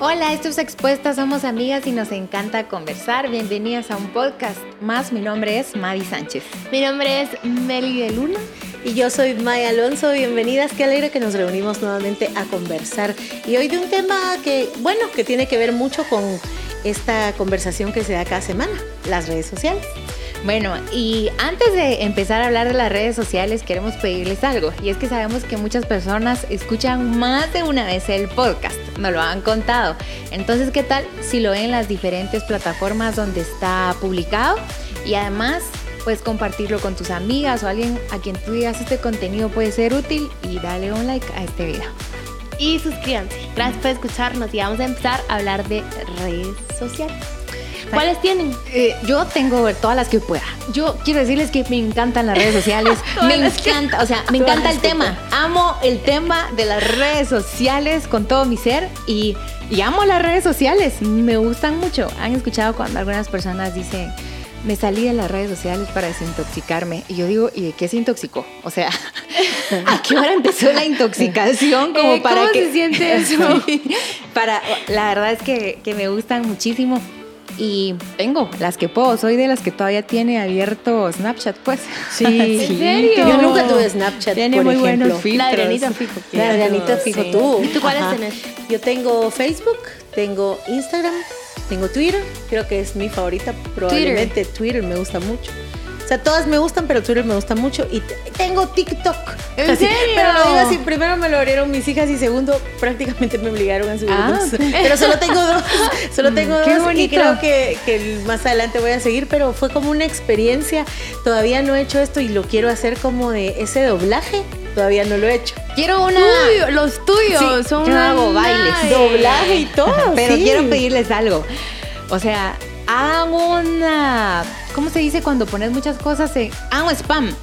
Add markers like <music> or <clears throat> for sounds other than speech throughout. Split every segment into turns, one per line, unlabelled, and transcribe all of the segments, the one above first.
Hola, esto es Expuestas, somos amigas y nos encanta conversar. Bienvenidas a un podcast más. Mi nombre es Mavi Sánchez.
Mi nombre es Meli de Luna.
Y yo soy Maya Alonso, bienvenidas, qué alegre que nos reunimos nuevamente a conversar. Y hoy de un tema que, bueno, que tiene que ver mucho con esta conversación que se da cada semana, las redes sociales.
Bueno, y antes de empezar a hablar de las redes sociales, queremos pedirles algo. Y es que sabemos que muchas personas escuchan más de una vez el podcast, nos lo han contado. Entonces, ¿qué tal si lo ven en las diferentes plataformas donde está publicado? Y además, puedes compartirlo con tus amigas o alguien a quien tú digas este contenido puede ser útil y dale un like a este video.
Y suscríbanse. Gracias por escucharnos y vamos a empezar a hablar de redes sociales. ¿Cuáles tienen?
Eh, yo tengo todas las que pueda. Yo quiero decirles que me encantan las redes sociales. <laughs> me encanta, o sea, me encanta el tema. Amo el tema de las redes sociales con todo mi ser y, y amo las redes sociales. Me gustan mucho. Han escuchado cuando algunas personas dicen me salí de las redes sociales para desintoxicarme. Y yo digo, ¿y de qué se intoxicó? O sea, <laughs> ¿a qué hora empezó la intoxicación? <laughs>
Como eh, para ¿Cómo que... se siente eso?
para, la verdad es que, que me gustan muchísimo y tengo las que puedo. Soy de las que todavía tiene abierto Snapchat, pues.
Sí, <laughs> ¿En serio? Yo nunca tuve Snapchat.
Tiene muy buenos filtros.
La Adrianita Fijo.
La Adrianita Fijo, tú.
¿Y tú cuáles tenés?
Yo tengo Facebook, tengo Instagram, tengo Twitter. Creo que es mi favorita. Probablemente Twitter me gusta mucho. O sea, todas me gustan, pero Twitter me gusta mucho. Y tengo TikTok.
¿En serio?
Pero lo digo así, primero me lo abrieron mis hijas y segundo, prácticamente me obligaron a subir ah, Pero solo tengo dos. <laughs> Solo tengo dos. Qué bonito. Y creo que, que, más adelante voy a seguir, pero fue como una experiencia. Todavía no he hecho esto y lo quiero hacer como de ese doblaje. Todavía no lo he hecho.
Quiero una. los tuyos son.
Yo hago bailes.
Doblaje y todo.
pero quiero pedirles algo. O sea, hagan una. ¿Cómo se dice cuando pones muchas cosas? En, hagan spam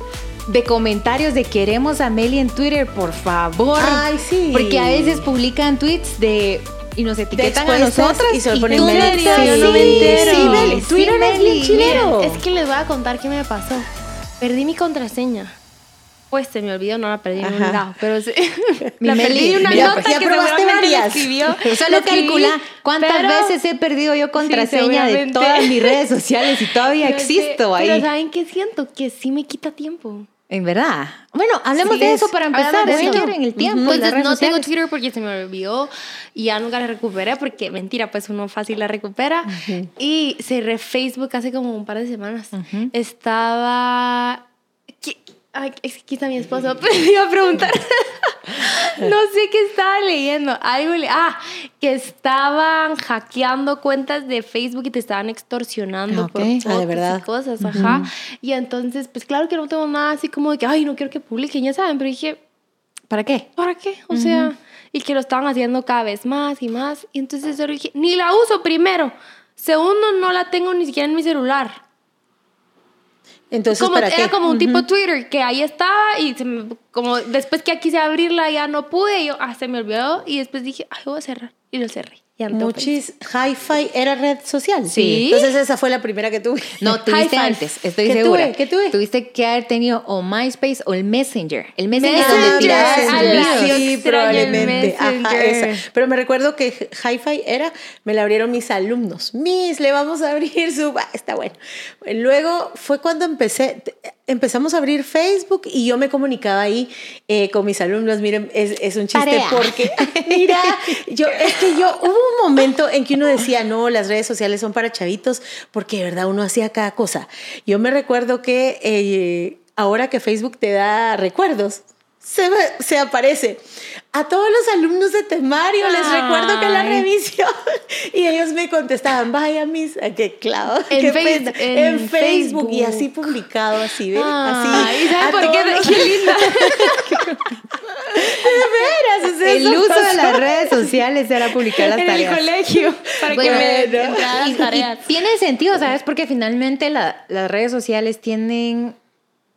de comentarios de queremos a Meli en Twitter, por favor.
Ay, sí.
Porque a veces publican tweets de y nos etiquetan a nosotras
y se ponen Meli.
Sí, no me entero.
Sí, Meli. Twitter es bien chileno.
Es que les voy a contar qué me pasó. Perdí mi contraseña. Pues se me olvidó, no la perdí en un lado, pero sí. <laughs> la perdí en una
mira,
nota
ya
que
probaste varias.
escribió. <laughs>
Solo calcula cuántas
pero-
veces he perdido yo <laughs> contraseña de
seguramente.
todas mis redes sociales y todavía
sé,
existo ahí.
Pero ¿saben qué siento? Que sí me quita tiempo.
En verdad. Bueno, hablemos
Sí
de
es.
eso para empezar.
De eso.
quieren, el tiempo.
Pues
las redes
no tengo. Twitter porque se me olvidó y ya nunca la recuperé porque mentira, pues uno fácil la recupera. Y cerré Facebook hace como un par de semanas.
Ujú.
Estaba... Ay, es que está mi esposo, <laughs> me iba a preguntar. <laughs> no sé qué estaba leyendo. Algo le- Ah, que estaban hackeando cuentas de Facebook y te estaban extorsionando
Ok.
por
Ah,
de
fotos
verdad.
y cosas, ajá. Y entonces, pues claro que no tengo nada así como de que, ay, no quiero que publiquen, ya saben, pero dije,
¿Para qué?
¿para qué? O sea, y que lo estaban haciendo cada vez más y más. Y entonces yo dije, ni la uso primero. Segundo, no la tengo ni siquiera en mi celular.
Entonces,
como,
¿para
era
qué?
como un tipo Twitter, que ahí estaba y se me- como después que quise abrirla ya no pude. Y yo, ah, se me olvidó. Y después dije, ay, voy a cerrar. Y lo cerré.
Muchis, Hi-Fi era red social.
Sí.
Entonces esa fue la primera que tuve.
No, <laughs> tuviste antes, estoy
¿Qué
segura.
tuve? ¿Qué tuve?
Tuviste que haber tenido o MySpace o el Messenger. El Messenger es donde tirabas.
Sí, probablemente. Ajá, esa. Pero me recuerdo que Hi-Fi era, me la abrieron mis alumnos. Miss, le vamos a abrir su. <laughs> Está bueno. Luego fue cuando empecé, empezamos a abrir Facebook y yo me comunicaba ahí eh, con mis alumnos. Miren, es, es un chiste
Tarea.
porque, <laughs> mira, yo, es que yo, hubo un momento en que uno decía, no, las redes sociales son para chavitos, porque de verdad uno hacía cada cosa. Yo me recuerdo que eh, ahora que Facebook te da recuerdos, se, se aparece. A todos los alumnos de temario les recuerdo que la revisión. Y ellos me contestaban, vaya, mis, ah, qué claro.
En Face-
pena".
en
en Facebook. Y
Facebook.
así publicado, así, ¿ven? Así.
¿saben
a
por qué? <laughs>
los-
Qué linda. <laughs>
De veras, sea,
El uso de
pasó.
las redes sociales era publicar las
en el
tareas.
colegio. Para
Bueno,
que me
Y-
las tareas.
y tiene sentido, ¿sabes? Porque finalmente la- las redes sociales tienen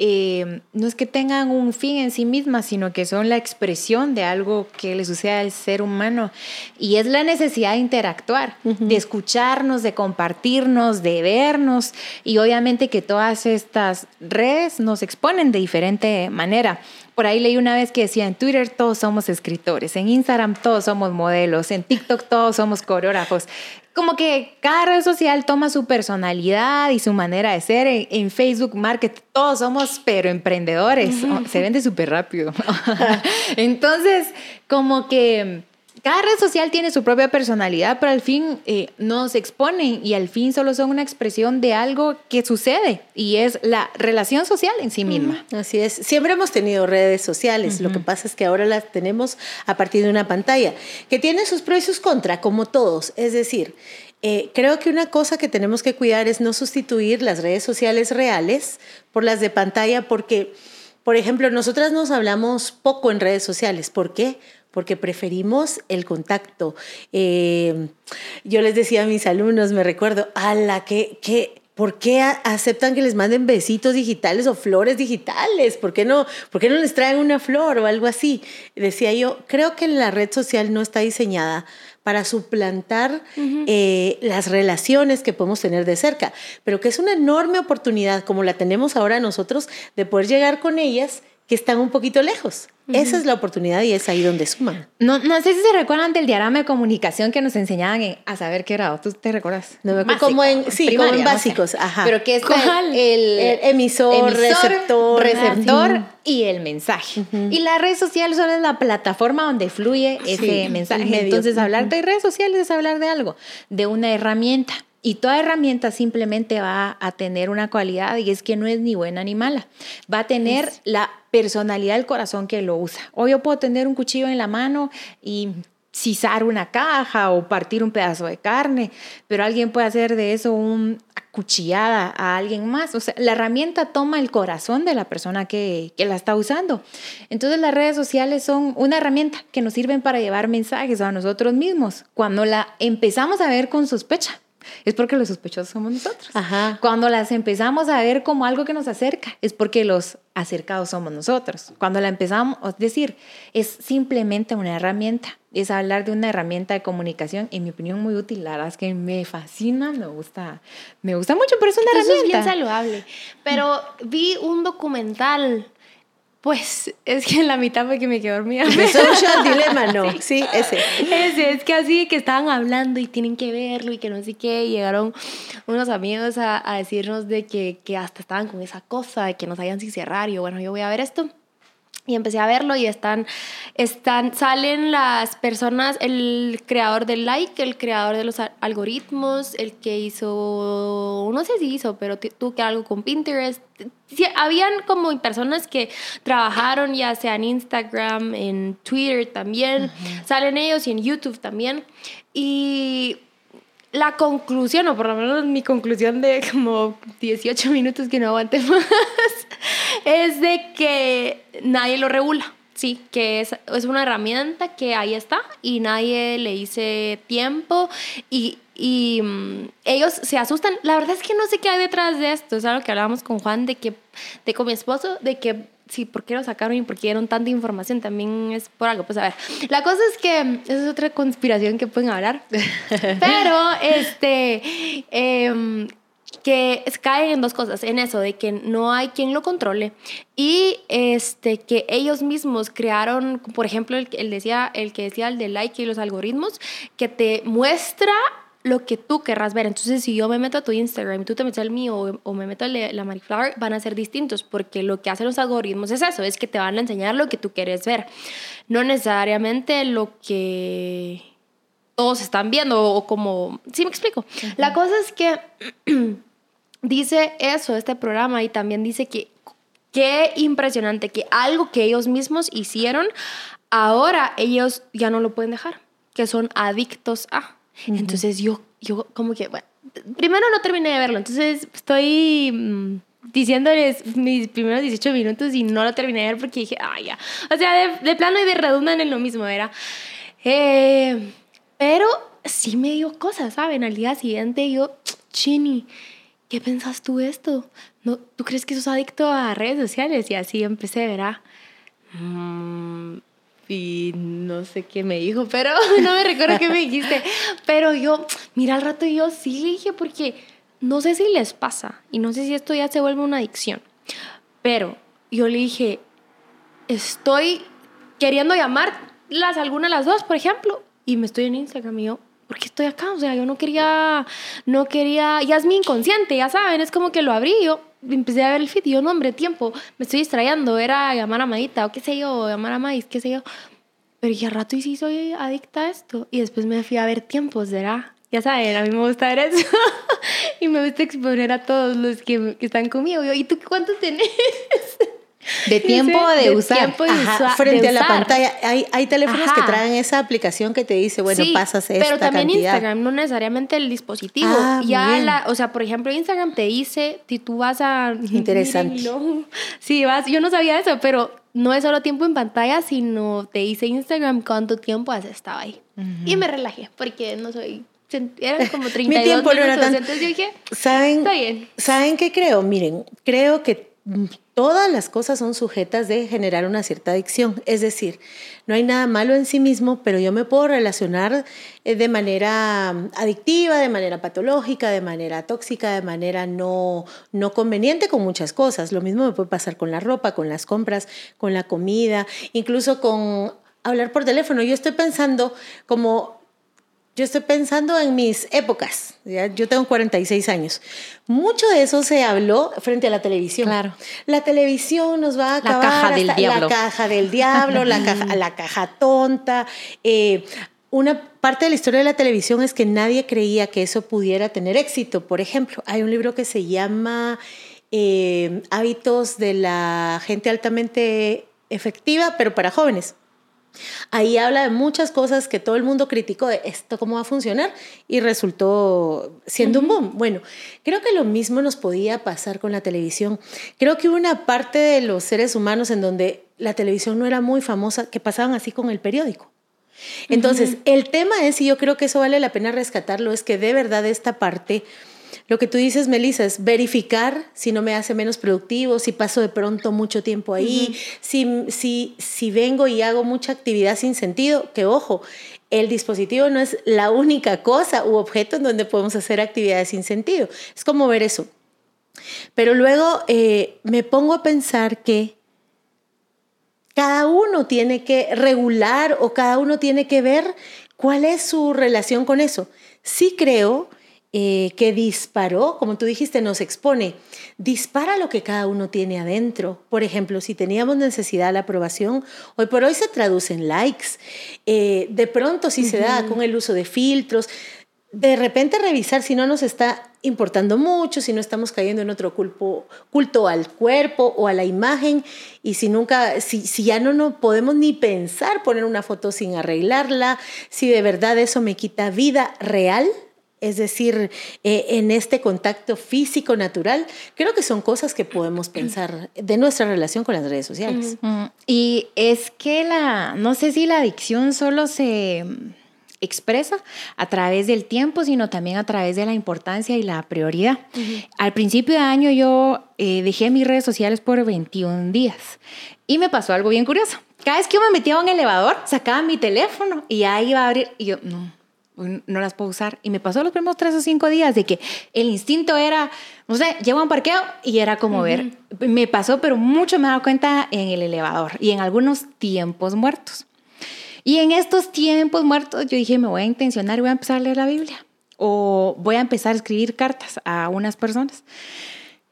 eh, no es que tengan un fin en sí mismas, sino que son la expresión de algo que le sucede al ser humano. Y es la necesidad de interactuar, de escucharnos, de compartirnos, de vernos. Y obviamente que todas estas redes nos exponen de diferente manera. Por ahí leí una vez que decía en Twitter todos somos escritores, en Instagram todos somos modelos, en TikTok todos somos coreógrafos como que cada red social toma su personalidad y su manera de ser. En, Facebook Market todos somos, pero emprendedores. Se vende súper rápido. <laughs> Entonces, como que cada red social tiene su propia personalidad, pero al fin eh, no se exponen y al fin solo son una expresión de algo que sucede y es la relación social en sí misma.
Así es. Siempre hemos tenido redes sociales. Lo que pasa es que ahora las tenemos a partir de una pantalla que tiene sus pros y sus contras, como todos. Es decir, eh, creo que una cosa que tenemos que cuidar es no sustituir las redes sociales reales por las de pantalla, porque, por ejemplo, nosotras nos hablamos poco en redes sociales. ¿Por qué? Porque preferimos el contacto. Eh, yo les decía a mis alumnos, me recuerdo, a la que, que ¿Por qué aceptan que les manden besitos digitales o flores digitales? ¿Por qué, no, ¿Por qué no les traen una flor o algo así? Decía yo, creo que la red social no está diseñada para suplantar eh, las relaciones que podemos tener de cerca, pero que es una enorme oportunidad, como la tenemos ahora nosotros, de poder llegar con ellas que están un poquito lejos. Esa es la oportunidad y es ahí donde suman.
No, no sé si se recuerdan del diagrama de comunicación que nos enseñaban a saber qué era. ¿Tú te recuerdas?
No me como en, sí, como en básicos. Ajá.
Pero que es el,
el, emisor, receptor,
receptor y el mensaje. Y la red social solo es la plataforma donde fluye ese mensaje. Entonces, hablar de redes sociales es hablar de algo, de una herramienta. Y toda herramienta simplemente va a tener una cualidad y es que no es ni buena ni mala. Va a tener la personalidad del corazón que lo usa. O yo puedo tener un cuchillo en la mano y cizar una caja o partir un pedazo de carne, pero alguien puede hacer de eso una cuchillada a alguien más. O sea, la herramienta toma el corazón de la persona que, que la está usando. Entonces las redes sociales son una herramienta que nos sirven para llevar mensajes a nosotros mismos. Cuando la empezamos a ver con sospecha, es porque los sospechosos somos nosotros. Cuando las empezamos a ver como algo que nos acerca, es porque los acercados somos nosotros. Cuando la empezamos, es decir, es simplemente una herramienta, es hablar de una herramienta de comunicación, en mi opinión muy útil, la verdad es que me fascina, me gusta, me gusta mucho, pero es una herramienta.
es bien saludable. Pero vi un documental pues es que en la mitad fue que me quedé dormida.
The Social Dilemma, no. <laughs> Sí, ese.
Ese, es que así que estaban hablando y tienen que verlo y que no sé qué. Y llegaron unos amigos a, a decirnos de que, que, hasta estaban con esa cosa, de que no sabían si cerrar. Y yo, bueno, yo voy a ver esto. Y empecé a verlo y están, están, salen las personas, el creador del like, el creador de los algoritmos, el que hizo, no sé si hizo, pero tuvo que algo con Pinterest. Sí, habían como personas que trabajaron ya sea en Instagram, en Twitter también, salen ellos y en YouTube también. Y la conclusión, o por lo menos mi conclusión de como 18 minutos que no aguante <laughs> más, es de que nadie lo regula. Sí, que es, es una herramienta que ahí está y nadie le dice tiempo y, y mm, ellos se asustan. La verdad es que no sé qué hay detrás de esto. Es algo que hablábamos con Juan de que, de con mi esposo, de que sí, ¿por qué lo sacaron y por qué dieron tanta información? También es por algo. Pues a ver, la cosa es que esa es otra conspiración que pueden hablar. <laughs> Pero, este, em, que caen en dos cosas, en eso de que no hay quien lo controle y este que ellos mismos crearon, por ejemplo, el, el decía el que decía el de like y los algoritmos que te muestra lo que tú querrás ver. Entonces, si yo me meto a tu Instagram y tú te metes al mío o, me meto a la Mariflower, van a ser distintos porque lo que hacen los algoritmos es eso, es que te van a enseñar lo que tú quieres ver, no necesariamente lo que todos están viendo o como... Sí, me explico. La cosa es que <clears throat> dice eso, este programa, y también dice que qué impresionante que algo que ellos mismos hicieron, ahora ellos ya no lo pueden dejar, que son adictos a. Entonces yo, yo como que, bueno, primero no terminé de verlo, entonces estoy mm, diciéndoles mis primeros 18 minutos y no lo terminé de ver porque dije, ah, ya. O sea, de, plano y de redundan en lo mismo, era. Eh, pero sí me dio cosas, ¿saben? Al día siguiente yo, Chini, ¿qué pensas tú esto? no, ¿tú crees que sos adicto a redes sociales? Y así empecé, ¿verdad? Mm, y no sé qué me dijo, pero <laughs> no me recuerdo qué me dijiste. Pero yo, mira, al rato yo sí le dije, porque no sé si les pasa y no sé si esto ya se vuelve una adicción, pero yo le dije, estoy queriendo llamarlas alguna de las dos, por ejemplo, y me estoy en Instagram y yo, ¿por qué estoy acá? O sea, yo no quería, no quería, ya es mi inconsciente, ya saben, es como que lo abrí, yo empecé a ver el feed y yo, no, hombre, tiempo, me estoy distrayendo, era llamar a Madita o qué sé yo, llamar a Maíz, qué sé yo. Pero ya rato y sí soy adicta a esto. Y después me fui a ver tiempos, ¿verdad? Ya saben, a mí me gusta ver eso. <laughs> y me gusta exponer a todos los que, que están conmigo. Yo, ¿y tú cuántos tenés? <laughs>
De tiempo de, usar.
frente a la pantalla. Hay, hay teléfonos que traen esa aplicación que te dice, bueno, pasas esta
Pero también
cantidad.
Instagram, no necesariamente el dispositivo.
Ah,
ya la, o sea, por ejemplo, Instagram te dice, si tú vas a... <laughs>
Interesante.
Mírenlo. Sí, vas, yo no sabía eso, pero no es solo tiempo en pantalla, sino te dice Instagram cuánto tiempo has estado ahí. Y me relajé, porque no soy... Eran como 32
Mi tiempo no era
minutos,
tanto.
entonces yo dije,
¿Saben,
Está bien.
¿Saben qué creo? Miren, creo que todas las cosas son sujetas de generar una cierta adicción. Es decir, no hay nada malo en sí mismo, pero yo me puedo relacionar eh, de manera mm, adictiva, de manera patológica, de manera tóxica, de manera no, no conveniente con muchas cosas. Lo mismo me puede pasar con la ropa, con las compras, con la comida, incluso con hablar por teléfono. Yo estoy pensando como yo estoy pensando en mis épocas. ¿ya? Yo tengo 46 años. Mucho de eso se habló frente a la televisión.
Claro.
La televisión nos va a
La
acabar.
caja del diablo.
La caja del diablo, la caja, <laughs> la caja tonta. Eh, una parte de la historia de la televisión es que nadie creía que eso pudiera tener éxito. Por ejemplo, hay un libro que se llama eh, Hábitos de la gente altamente efectiva, pero para jóvenes. Ahí habla de muchas cosas que todo el mundo criticó de esto cómo va a funcionar y resultó siendo un boom. Bueno, creo que lo mismo nos podía pasar con la televisión. Creo que hubo una parte de los seres humanos en donde la televisión no era muy famosa, que pasaban así con el periódico. Entonces, el tema es, y yo creo que eso vale la pena rescatarlo, es que de verdad esta parte, lo que tú dices, Melissa, es verificar si no me hace menos productivo, si paso de pronto mucho tiempo ahí, si, si, si vengo y hago mucha actividad sin sentido, que ojo, el dispositivo no es la única cosa u objeto en donde podemos hacer actividades sin sentido. Es como ver eso. Pero luego eh, me pongo a pensar que cada uno tiene que regular o cada uno tiene que ver cuál es su relación con eso. Sí creo eh, que disparó, como tú dijiste, nos expone, dispara lo que cada uno tiene adentro. Por ejemplo, si teníamos necesidad de la aprobación, hoy por hoy se traduce en likes. Eh, de pronto sí se da con el uso de filtros. De repente revisar si no nos está importando mucho, si no estamos cayendo en otro culpo, culto al cuerpo o a la imagen y si nunca, si, si ya no, no podemos ni pensar poner una foto sin arreglarla, si de verdad eso me quita vida real, es decir, eh, en este contacto físico natural, creo que son cosas que podemos <clears throat> pensar de nuestra relación con las redes sociales.
Mm, Y es que la, no sé si la adicción solo se mm, expresa a través del tiempo, sino también a través de la importancia y la prioridad. Al principio de año yo eh, dejé mis redes sociales por 21 días y me pasó algo bien curioso. Cada vez que yo me metía a un elevador, sacaba mi teléfono y ahí iba a abrir y yo, no, no las puedo usar. Y me pasó los primeros tres o cinco días de que el instinto era, no sé, llego a un parqueo y era como ver. Me pasó, pero mucho me he dado cuenta en el elevador y en algunos tiempos muertos. Y en estos tiempos muertos yo dije, me voy a intencionar y voy a empezar a leer la Biblia. O voy a empezar a escribir cartas a unas personas.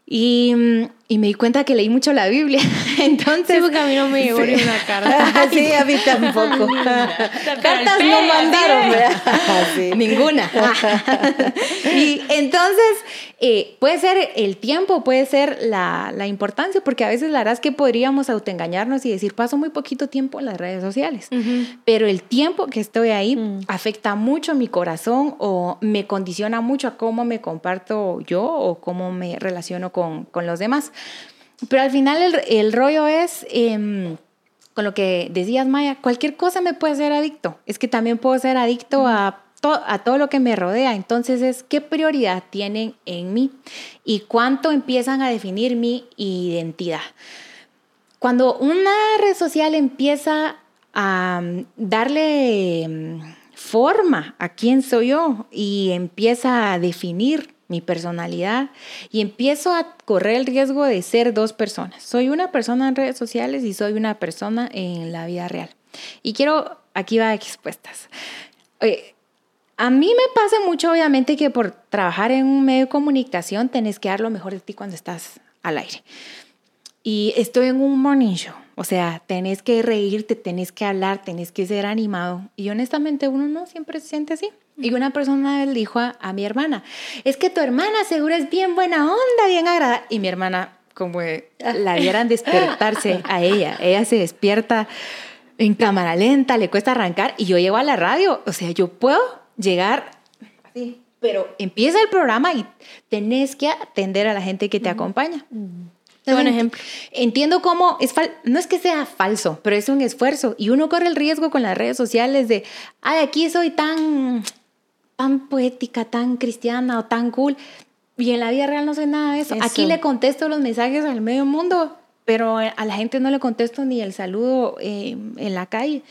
Y, mm, y me di cuenta que leí mucho la Biblia. <laughs> Entonces,
Sí, porque a mí no me llegó ni una carta. <laughs>
sí, a mí tampoco. <laughs> Cartas no mandaron. ¿verdad? Sí.
Ninguna. y entonces, eh, puede ser el tiempo, puede ser la, la importancia, porque a veces la verdad es que podríamos autoengañarnos y decir, paso muy poquito tiempo en las redes sociales. Pero el tiempo que estoy ahí afecta mucho mi corazón o me condiciona mucho a cómo me comparto yo o cómo me relaciono con, con los demás. Pero al final el, el rollo es... em, con lo que decías, Maya, cualquier cosa me puede ser adicto. Es que también puedo ser adicto a a todo lo que me rodea. Entonces es qué prioridad tienen en mí y cuánto empiezan a definir mi identidad. Cuando una red social empieza a mm, darle mm, forma a quién soy yo y empieza a definir mi personalidad y empiezo a correr el riesgo de ser dos personas. Soy una persona en redes sociales y soy una persona en la vida real. Y quiero, aquí va expuestas. A mí me pasa mucho, obviamente, que por trabajar en un medio de comunicación tenés que dar lo mejor de ti cuando estás al aire. Y estoy en un morning show. O sea, tenés que reírte, tenés que hablar, tenés que ser animado. Y honestamente uno no siempre se siente así. Y una persona le dijo a, mi hermana, es que tu hermana seguro es bien buena onda, bien agradable. Y mi hermana, como la vieran despertarse <laughs> a ella, ella se despierta en cámara lenta, le cuesta arrancar y yo llego a la radio. O sea, yo puedo llegar así, pero empieza el programa y tenés que atender a la gente que te acompaña.
Qué buen ejemplo.
Entiendo cómo es no es que sea falso, pero es un esfuerzo y uno corre el riesgo con las redes sociales de, ay, aquí soy tan tan poética, tan cristiana o tan cool y en la vida real no soy nada de eso. Aquí le contesto los mensajes al medio mundo, pero a la gente no le contesto ni el saludo eh, en la calle.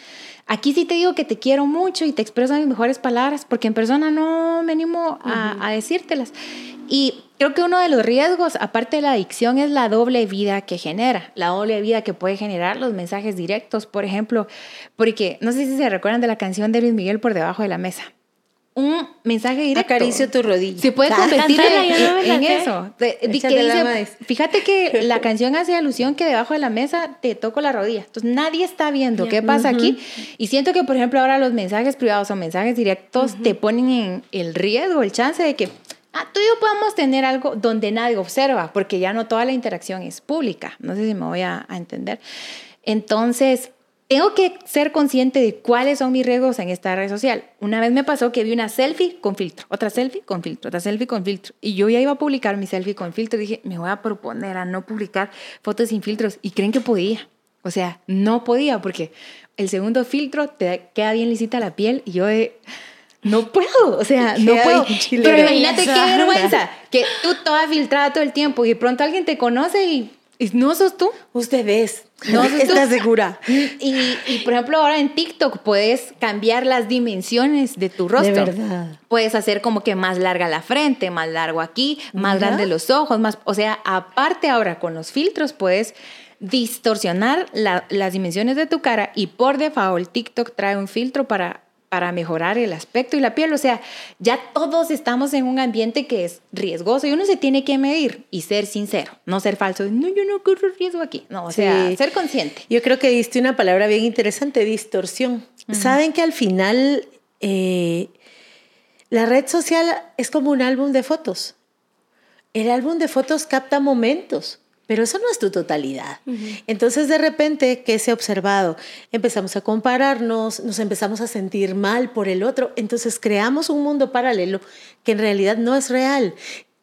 Aquí sí te digo que te quiero mucho y te expreso mis mejores palabras, porque en persona no me animo a, a decírtelas. Y creo que uno de los riesgos, aparte de la adicción, es la doble vida que genera, la doble vida que puede generar los mensajes directos, por ejemplo, porque no sé si se recuerdan de la canción de Luis Miguel por debajo de la mesa. Un mensaje directo.
Acaricio tu rodilla.
Se puede <laughs> convertir en, eso. fíjate que <laughs> la canción hace alusión que debajo de la mesa te toco la rodilla. Entonces nadie está viendo qué pasa aquí. Y siento que, por ejemplo, ahora los mensajes privados o mensajes directos te ponen en el riesgo, el chance de que ah, tú y yo podamos tener algo donde nadie observa, porque ya no toda la interacción es pública. No sé si me voy a, entender. Entonces, tengo que ser consciente de cuáles son mis riesgos en esta red social. Una vez me pasó que vi una selfie con filtro, otra selfie con filtro, otra selfie con filtro. Y yo ya iba a publicar mi selfie con filtro. Dije, me voy a proponer a no publicar fotos sin filtros. Y creen que podía. O sea, no podía porque el segundo filtro te queda bien lisita la piel y yo no puedo, o sea, <laughs> no puedo. Pero imagínate qué vergüenza, que tú toda filtrada todo el tiempo y de pronto alguien te conoce y, no sos tú.
Ustedes. No ¿Estás segura?
Y, y, por ejemplo, ahora en TikTok puedes cambiar las dimensiones de tu rostro.
De verdad.
Puedes hacer como que más larga la frente, más largo aquí, más grande los ojos, más. O sea, aparte ahora con los filtros puedes distorsionar las dimensiones de tu cara y por default TikTok trae un filtro para para mejorar el aspecto y la piel. O sea, ya todos estamos en un ambiente que es riesgoso y uno se tiene que medir y ser sincero, no ser falso. No, yo no corro riesgo aquí. No, o sea, ser consciente.
Yo creo que diste una palabra bien interesante, distorsión. Saben que al final eh, la red social es como un álbum de fotos. El álbum de fotos capta momentos. Pero eso no es tu totalidad. Entonces, de repente, ¿qué se ha observado? Empezamos a compararnos, nos empezamos a sentir mal por el otro. Entonces, creamos un mundo paralelo que en realidad no es real,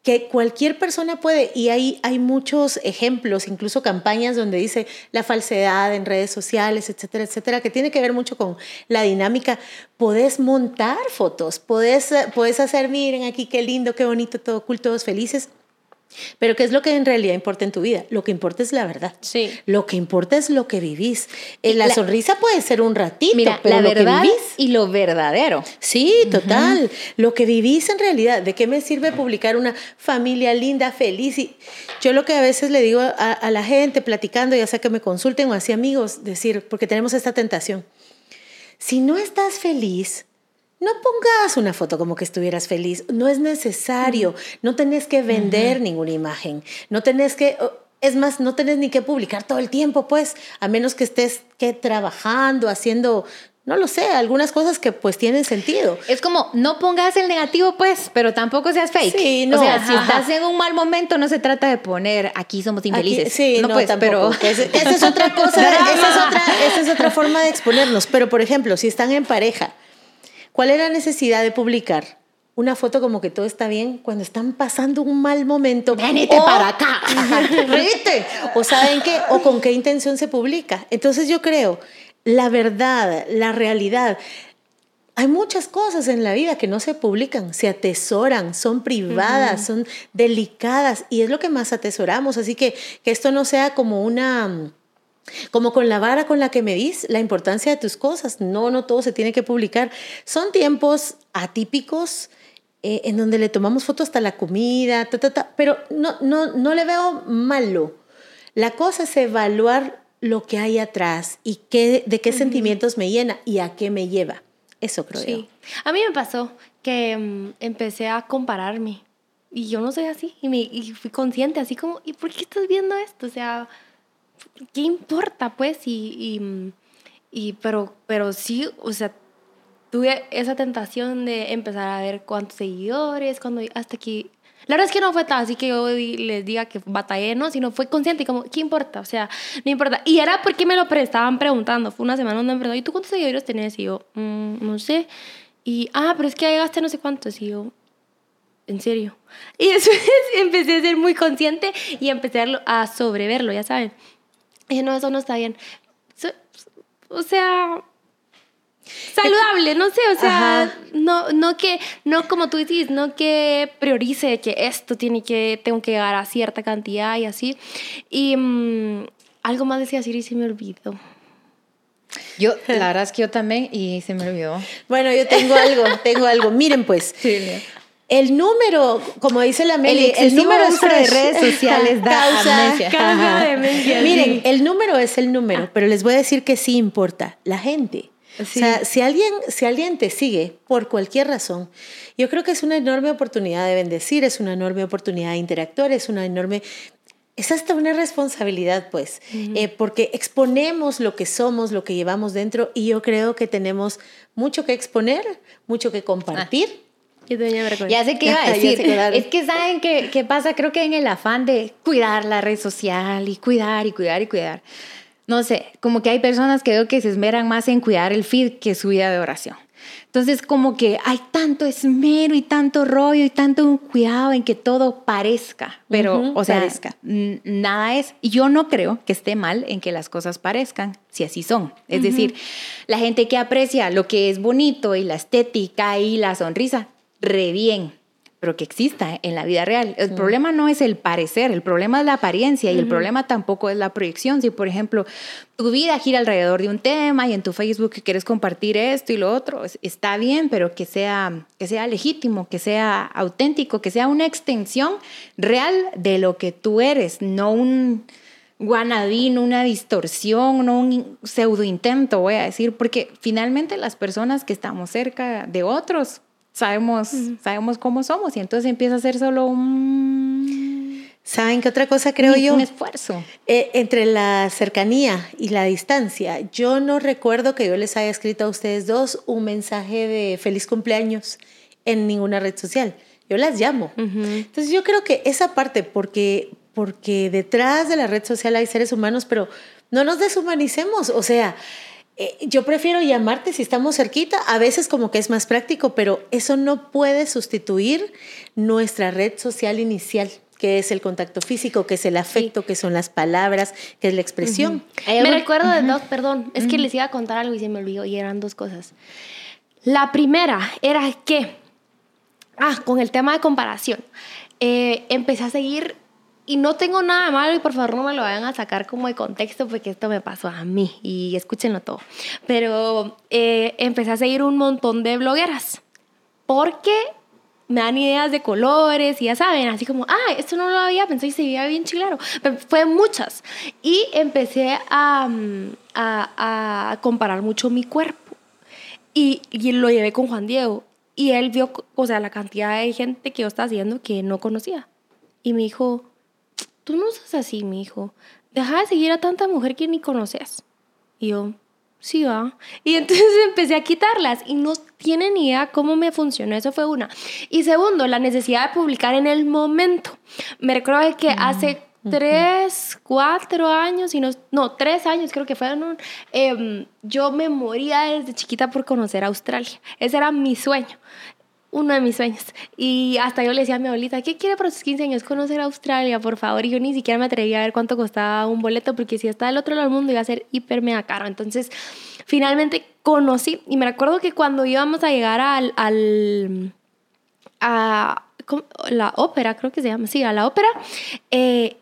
que cualquier persona puede, y hay, hay muchos ejemplos, incluso campañas donde dice la falsedad en redes sociales, etcétera, etcétera, que tiene que ver mucho con la dinámica. Podés montar fotos, podés, podés hacer, miren aquí qué lindo, qué bonito, todo cool, todos felices pero ¿qué es lo que en realidad importa en tu vida? Lo que importa es la verdad.
Sí.
Lo que importa es lo que vivís. Eh, la, sonrisa puede ser un ratito,
Mira, pero la verdad y lo verdadero.
Sí, total. Lo que vivís en realidad. ¿De qué me sirve publicar una familia linda, feliz? Y yo lo que a veces le digo a, a la gente platicando, ya sea que me consulten o así amigos, decir, porque tenemos esta tentación. Si no estás feliz, no pongas una foto como que estuvieras feliz, no es necesario, no tenés que vender ninguna imagen, no tenés que, es más, no tenés ni que publicar todo el tiempo, pues, a menos que estés que trabajando, haciendo, no lo sé, algunas cosas que pues tienen sentido.
Es como, no pongas el negativo, pues, pero tampoco seas fake. Sí, no, o sea, si estás en un mal momento, no se trata de poner aquí somos infelices.
sí, no, pues, pero esa es otra <laughs> cosa, esa es otra, esa es otra forma de exponernos. Pero, por ejemplo, si están en pareja, ¿Cuál es la necesidad de publicar? Una foto como que todo está bien cuando están pasando un mal momento.
Venite para acá. <laughs>
Rete. O saben qué, o con qué intención se publica. Entonces yo creo, la verdad, la realidad, hay muchas cosas en la vida que no se publican, se atesoran, son privadas, son delicadas y es lo que más atesoramos. Así que que esto no sea como una como con la vara con la que medís la importancia de tus cosas. No, no todo se tiene que publicar. Son tiempos atípicos eh, en donde le tomamos fotos hasta la comida, pero no, no, no le veo malo. La cosa es evaluar lo que hay atrás y qué, de qué sentimientos me llena y a qué me lleva. Eso creo sí.
A mí me pasó que mm, empecé a compararme y yo no soy así y, me, y fui consciente, así como, ¿y por qué estás viendo esto? O sea, ¿qué importa pues? Y, y, y, pero, pero sí, o sea, tuve esa tentación de empezar a ver cuántos seguidores, cuando hasta aquí la verdad es que no fue tan así que yo les diga que batallé, ¿no? Sino fue consciente y como, ¿qué importa? O sea, no importa. Y era porque me lo estaban preguntando. Fue una semana donde me preguntó, ¿y tú cuántos seguidores tenés? Y yo, mm, no sé. Y, ah, pero es que llegaste no sé cuántos. Y yo, ¿en serio? Y después <laughs> empecé a ser muy consciente y empecé a sobreverlo, ya saben. Y no, eso no está bien. O sea, saludable, no sé, o sea, no, no que, no como tú dices, no que priorice que esto tiene que, tengo que llegar a cierta cantidad y así. Y mm, algo más decía Siri y se me olvidó.
Yo, la verdad es que yo también y se me olvidó.
Bueno, yo tengo algo, tengo algo. Miren pues. El número, como dice la Meli,
el, número de redes sociales da causa,
Miren, el número es el número, pero les voy a decir que sí importa. La gente. O sea, si alguien, si alguien te sigue por cualquier razón, yo creo que es una enorme oportunidad de bendecir, es una enorme oportunidad de interactuar, es una enorme... Es hasta una responsabilidad, pues, eh, porque exponemos lo que somos, lo que llevamos dentro, y yo creo que tenemos mucho que exponer, mucho que compartir.
Ah. Ya sé <laughs> qué iba a decir. es que saben qué, qué pasa, creo que en el afán de cuidar la red social y cuidar y cuidar y cuidar no sé, como que hay personas que veo que se esmeran más en cuidar el feed que su vida de oración. Entonces, como que hay tanto esmero y tanto rollo y tanto cuidado en que todo parezca, pero, o sea, nada es. Y yo no creo que esté mal en que las cosas parezcan, si así son. Es decir, la gente que aprecia lo que es bonito y la estética y la sonrisa, re bien pero que exista en la vida real. El problema no es el parecer, el problema es la apariencia y el problema tampoco es la proyección. Si, por ejemplo, tu vida gira alrededor de un tema y en tu Facebook quieres compartir esto y lo otro, está bien, pero que sea, que sea legítimo, que sea auténtico, que sea una extensión real de lo que tú eres, no un guanadín, una distorsión, no un pseudo intento, voy a decir, porque finalmente las personas que estamos cerca de otros sabemos, sabemos cómo somos y entonces empieza a ser solo un...
¿Saben qué otra cosa creo yo?
Un esfuerzo.
Eh, entre la cercanía y la distancia. Yo no recuerdo que yo les haya escrito a ustedes dos un mensaje de feliz cumpleaños en ninguna red social. Yo las llamo. Entonces yo creo que esa parte, porque, porque detrás de la red social hay seres humanos, pero no nos deshumanicemos. O sea, eh, yo prefiero llamarte si estamos cerquita, a veces como que es más práctico, pero eso no puede sustituir nuestra red social inicial que es el contacto físico, que es el afecto, que son las palabras, que es la expresión.
Me recuerdo de dos, perdón, es que les iba a contar algo y se me olvidó y eran dos cosas. La primera era que, ah, con el tema de comparación, eh, empecé a seguir y no tengo nada malo y por favor no me lo vayan a sacar como de contexto porque esto me pasó a mí y escúchenlo todo. Pero eh, empecé a seguir un montón de blogueras porque me dan ideas de colores y ya saben, así como, ah, esto no lo había pensado y se veía bien chilaro. fue muchas. Y empecé a, mm, a, a comparar mucho mi cuerpo. Y, y, lo llevé con Juan Diego. Y él vio, o sea, la cantidad de gente que yo estaba haciendo que no conocía. Y me dijo, tú no sos así, mi hijo. Deja de seguir a tanta mujer que ni conoces. Y yo, sí va. Y <laughs> entonces empecé a quitarlas y no tienen idea cómo me funcionó. Eso fue una. Y segundo, la necesidad de publicar en el momento. Me recuerdo que mm, hace tres, cuatro años, y no, no, tres años creo que fueron, eh, yo me moría desde chiquita por conocer Australia. Ese era mi sueño uno de mis sueños. Y hasta yo le decía a mi abuelita, ¿qué quiere para sus 15 años? Conocer Australia, por favor. Y yo ni siquiera me atrevía a ver cuánto costaba un boleto, porque si está del otro lado del mundo iba a ser hiper mega caro. Entonces, finalmente conocí, y me recuerdo que cuando íbamos a llegar al, al a la ópera, creo que se llama, sí, a la ópera, eh,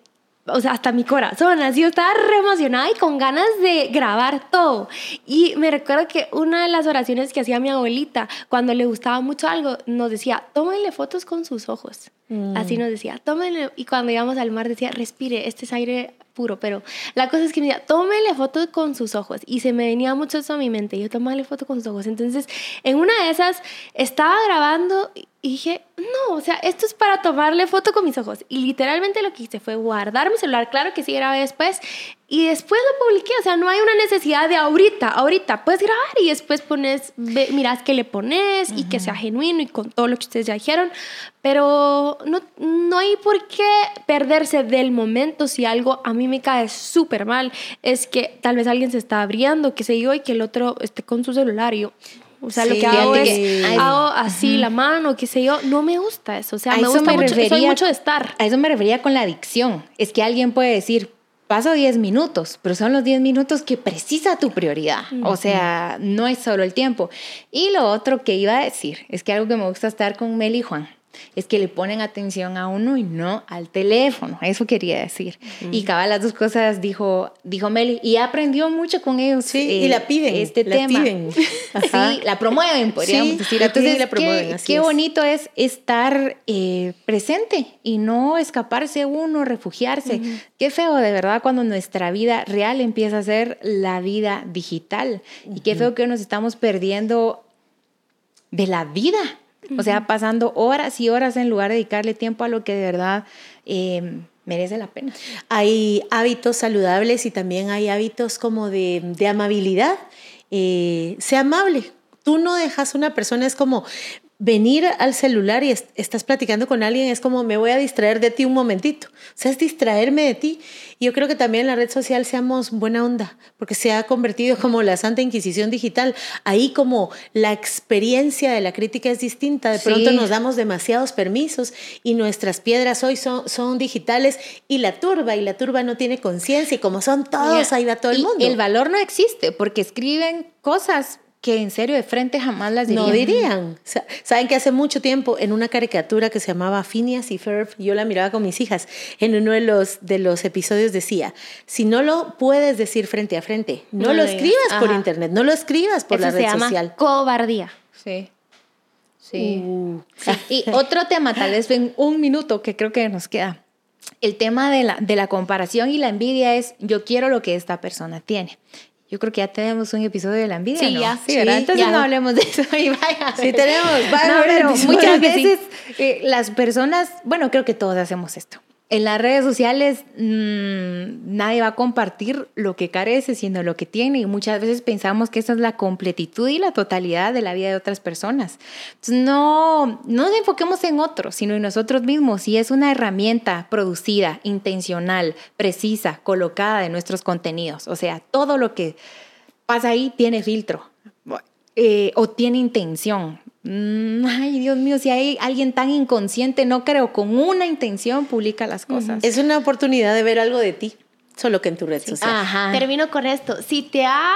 o sea, hasta mi corazón, así yo estaba re emocionada y con ganas de grabar todo. Y me recuerdo que una de las oraciones que hacía mi abuelita, cuando le gustaba mucho algo, nos decía, tómenle fotos con sus ojos. Mm. Así nos decía, tómenle. Y cuando íbamos al mar decía, respire, este es aire puro, pero la cosa es que me decía, tómele fotos con sus ojos. Y se me venía mucho eso a mi mente, yo tomarle foto con sus ojos. Entonces, en una de esas, estaba grabando y dije, no, o sea, esto es para tomarle foto con mis ojos. Y literalmente lo que hice fue guardar mi celular, claro que sí grabé después, y después lo publiqué. O sea, no hay una necesidad de ahorita, ahorita puedes grabar y después pones, miras qué le pones y que sea genuino y con todo lo que ustedes ya dijeron. Pero no, no hay por qué perderse del momento si algo a mí me cae súper mal. Es que tal vez alguien se está abriendo, qué sé yo, y que el otro esté con su celular. Y yo, o sea, lo que hago es, hago así la mano, qué sé yo. No me gusta eso. O sea, me gusta mucho, soy mucho de estar.
A eso me refería con la adicción. Es que alguien puede decir, paso 10 minutos, pero son los 10 minutos que precisa tu prioridad. O sea, no es solo el tiempo. Y lo otro que iba a decir es que algo que me gusta estar con Mel y Juan es que le ponen atención a uno y no al teléfono. Eso quería decir. Y cada las dos cosas dijo, dijo Meli. Y aprendió mucho con ellos.
Sí, y la piden.
Este
la
tema. Piden. <laughs> Sí, la promueven, podríamos decir. Entonces, la promueven, qué, qué bonito es estar eh, presente y no escaparse uno, refugiarse. Qué feo, de verdad, cuando nuestra vida real empieza a ser la vida digital. Y qué feo que nos estamos perdiendo de la vida o sea, pasando horas y horas en lugar de dedicarle tiempo a lo que de verdad em, merece la pena.
Hay hábitos saludables y también hay hábitos como de, amabilidad. Eh, sea amable. Tú no dejas una persona, es como, venir al celular y estás platicando con alguien es como me voy a distraer de ti un momentito. O sea, es distraerme de ti. Y yo creo que también en la red social seamos buena onda, porque se ha convertido como la Santa Inquisición digital. Ahí como la experiencia de la crítica es distinta. De pronto nos damos demasiados permisos y nuestras piedras hoy son, son digitales y la turba, y la turba no tiene conciencia y como son todos, ahí va todo el mundo.
El valor no existe porque escriben cosas que en serio de frente jamás las dirían.
No dirían. Saben que hace mucho tiempo en una caricatura que se llamaba Phineas y Ferb, yo la miraba con mis hijas, en uno de los, de los episodios decía, si no lo puedes decir frente a frente, no, lo escribas por internet, no lo escribas por la red se llama social.
Cobardía.
Sí. Sí. Uh. Y <laughs> otro tema, tal vez en un minuto que creo que nos queda. El tema de la, de la comparación y la envidia es yo quiero lo que esta persona tiene. Yo creo que ya tenemos un episodio de la envidia.
Sí, ya.
Sí, ¿verdad? Entonces no hablemos de eso y vaya.
Sí, tenemos.
Vaya muchas veces eh, las personas, bueno, creo que todos hacemos esto en las redes sociales mm, nadie va a compartir lo que carece, sino lo que tiene. Y muchas veces pensamos que esa es la completitud y la totalidad de la vida de otras personas. Entonces, no, no nos enfoquemos en otros, sino en nosotros mismos. Y es una herramienta producida, intencional, precisa, colocada de nuestros contenidos. O sea, todo lo que pasa ahí tiene filtro. Eh, o tiene intención. Mm, ay, Dios mío, si hay alguien tan inconsciente, no creo, con una intención publica las cosas.
Es una oportunidad de ver algo de ti, solo que en tu red social.
Termino con esto. Si te ha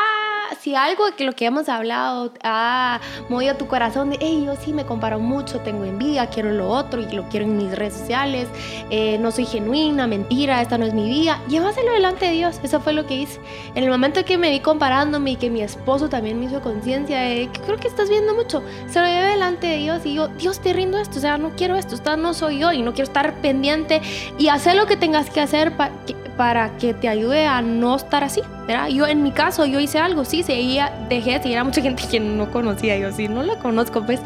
si algo que lo que hemos hablado ha movido tu corazón de, hey, yo sí me comparo mucho, tengo envidia, quiero lo otro y lo quiero en mis redes sociales, eh, no soy genuina, mentira, esta no es mi vida, llévaselo delante de Dios. Eso fue lo que hice. En el momento que me vi comparándome y que mi esposo también me hizo conciencia de que creo que estás viendo mucho, se lo llevé delante de Dios y yo, Dios, te rindo esto, o sea, no quiero esto, esta no soy yo y no quiero estar pendiente y hacer lo que tengas que hacer para que para que te ayude a no estar así, ¿verdad? Yo en mi caso, yo hice algo, sí, seguía, dejé de seguir a mucha <laughs> gente que no conocía, yo sí, no la conozco, pues,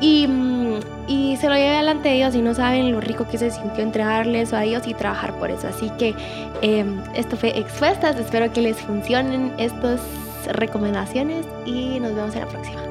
y, mm, y se lo llevé delante de ellos y no saben lo rico que se sintió entregarle eso a ellos y trabajar por eso. Así que em, esto fue Expuestas, espero que les funcionen estas recomendaciones y nos vemos en la próxima.